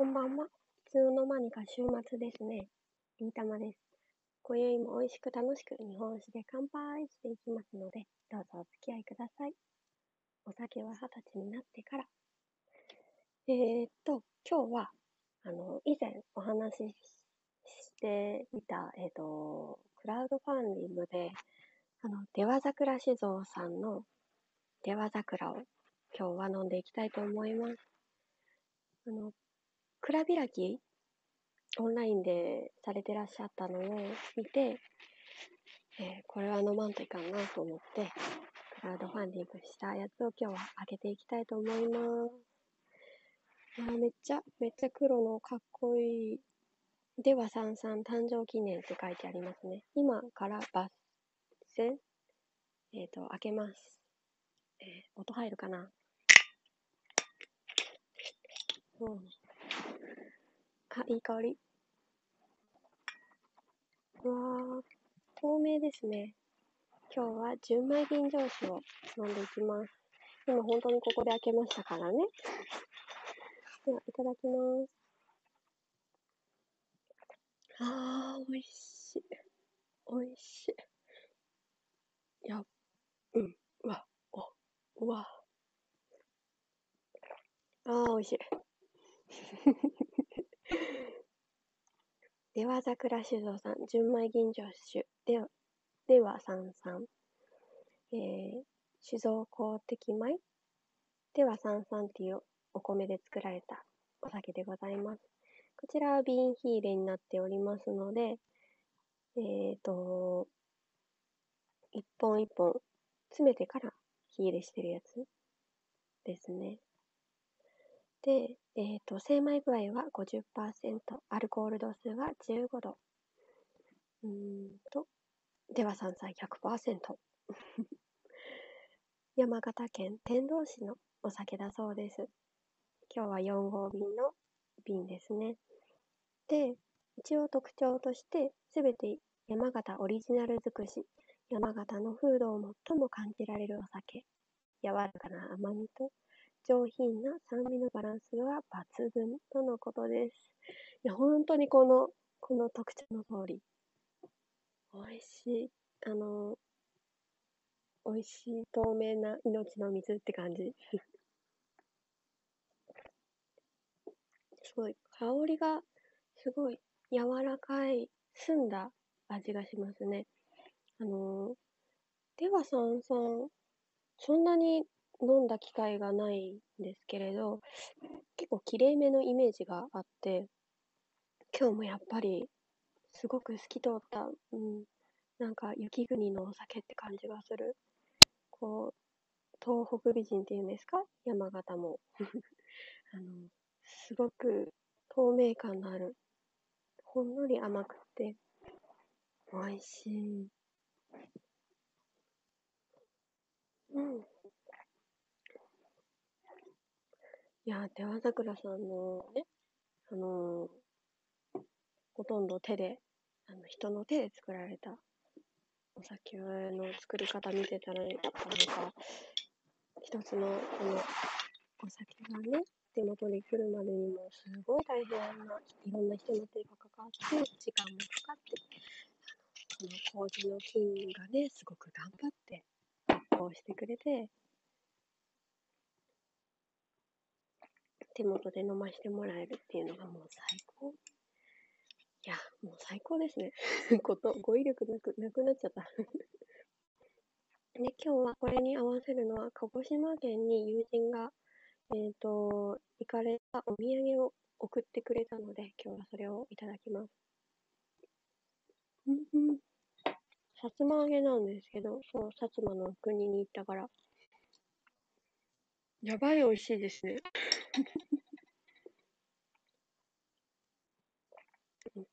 こんばんは。いつの間にか週末ですね。りーたまです。今宵も美味しく楽しく日本酒で乾杯していきますので、どうぞお付き合いください。お酒は二十歳になってから。えー、っと、今日は、あの、以前お話ししていた、えー、っと、クラウドファンディングで、あの、出羽桜酒造さんの出羽桜を今日は飲んでいきたいと思います。あの、蔵開き？オンラインでされてらっしゃったのを見て、えー、これは飲まんといかんなと思って、クラウドファンディングしたやつを今日は開けていきたいと思います。あめっちゃ、めっちゃ黒のかっこいい。では、さんさん誕生記念って書いてありますね。今からバス戦えっ、ー、と、開けます。えー、音入るかな？うん。あ、いい香り。うわー、透明ですね。今日は純米吟醸酒を飲んでいきます。今本当にここで開けましたからね。では、いただきます。あー、美味しい。美味しい。や、うん、わ、お、うわ。あー、美味しい。では桜酒造さん、純米吟醸酒では、ではさんさん、えー、酒造公的米ではさんさんっていうお米で作られたお酒でございます。こちらは瓶火入れになっておりますので、えっ、ー、と、一本一本詰めてから火入れしてるやつですね。で、えっ、ー、と、精米具合は50%、アルコール度数は15度。うんと、では山菜100%。山形県天童市のお酒だそうです。今日は4号瓶の瓶ですね。で、一応特徴として、すべて山形オリジナル尽くし、山形の風土を最も感じられるお酒。柔らかな甘みと上品な酸味のバランスは抜群とのことです。いや、本当にこの、この特徴の通り。美味しい。あの、美味しい透明な命の水って感じ。すごい、香りがすごい柔らかい、澄んだ味がしますね。あの、ではさんさん、そんなに飲んだ機会がないんですけれど、結構きれいめのイメージがあって、今日もやっぱりすごく透き通った、うん、なんか雪国のお酒って感じがする。こう、東北美人っていうんですか？山形も。あの、すごく透明感のある、ほんのり甘くて、美味しい。うん。いや、出羽桜さんのね、あのー、ほとんど手で、あの、人の手で作られたお酒の作り方見てたら、なんか、一つの、この、お酒がね、手元に来るまでにも、すごい大変な、いろんな人の手がかかって、時間もかかって、この麹の菌がね、すごく頑張って発酵してくれて、手元で飲ましてもらえるっていうのがもう最高。いや、もう最高ですね。こと、語彙力なく、なくなっちゃった。で、今日はこれに合わせるのは、鹿児島県に友人が、えっ、ー、と、行かれたお土産を送ってくれたので、今日はそれをいただきます。うんうん。さつま揚げなんですけど、そう、薩摩の国に行ったから、やばい美味しいですね。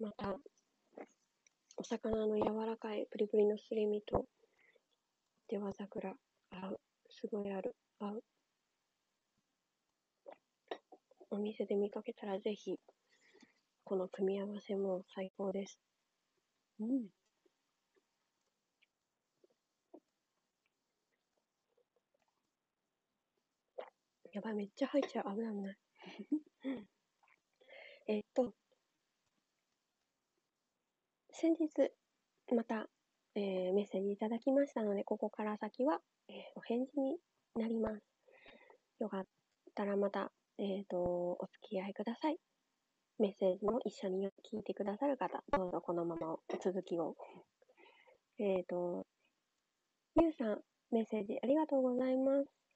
また、お魚の柔らかいプリプリのすり身と、では桜、合う。すごいある。合う。お店で見かけたらぜひ、この組み合わせも最高です。うん。やばい、めっちゃ入っちゃう。危ない危ない。えっと、先日、また、えー、メッセージいただきましたので、ここから先は、えー、お返事になります。よかったらまた、え、ー、と、お付き合いください。メッセージも一緒に聞いてくださる方、どうぞこのままお続きを。えっ、と、ゆうさん、メッセージありがとうございます。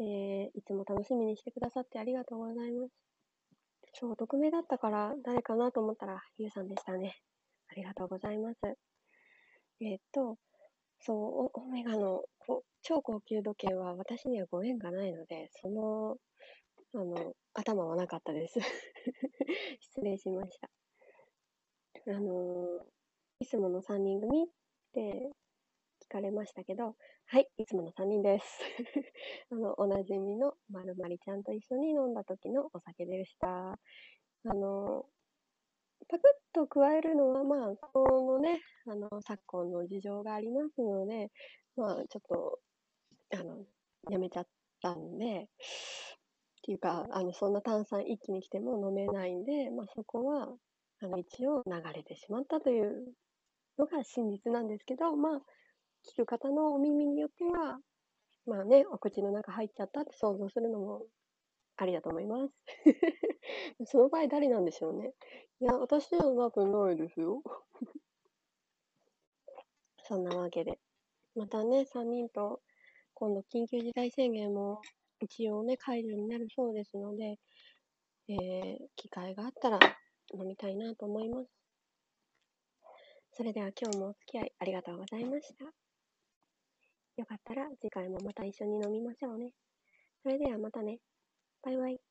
えー、いつも楽しみにしてくださってありがとうございます。そう、匿名だったから誰かなと思ったら、ゆうさんでしたね。ありがとうございます。えー、っと、そう、オメガの超高級時計は私にはご縁がないので、その、あの、頭はなかったです。失礼しました。あのいつもの3人組ってかれましたけど、はい、いつもの3人です。あの、おなじみのまるまりちゃんと一緒に飲んだ時のお酒でした。あの、パクッと加えるのは、まあ、このね、あの、昨今の事情がありますので、まあ、ちょっと、あの、やめちゃったんで、っていうか、あの、そんな炭酸一気に来ても飲めないんで、まあ、そこは、あの、一応流れてしまったというのが真実なんですけど、まあ、聞く方のお耳によっては、まあね、お口の中入っちゃったって想像するのもありだと思います。その場合誰なんでしょうね。いや、私じゃなくないですよ。そんなわけで。またね、3人と今度緊急事態宣言も一応ね、解除になるそうですので、えー、機会があったら飲みたいなと思います。それでは今日もお付き合いありがとうございました。よかったら次回もまた一緒に飲みましょうね。それではまたね。バイバイ。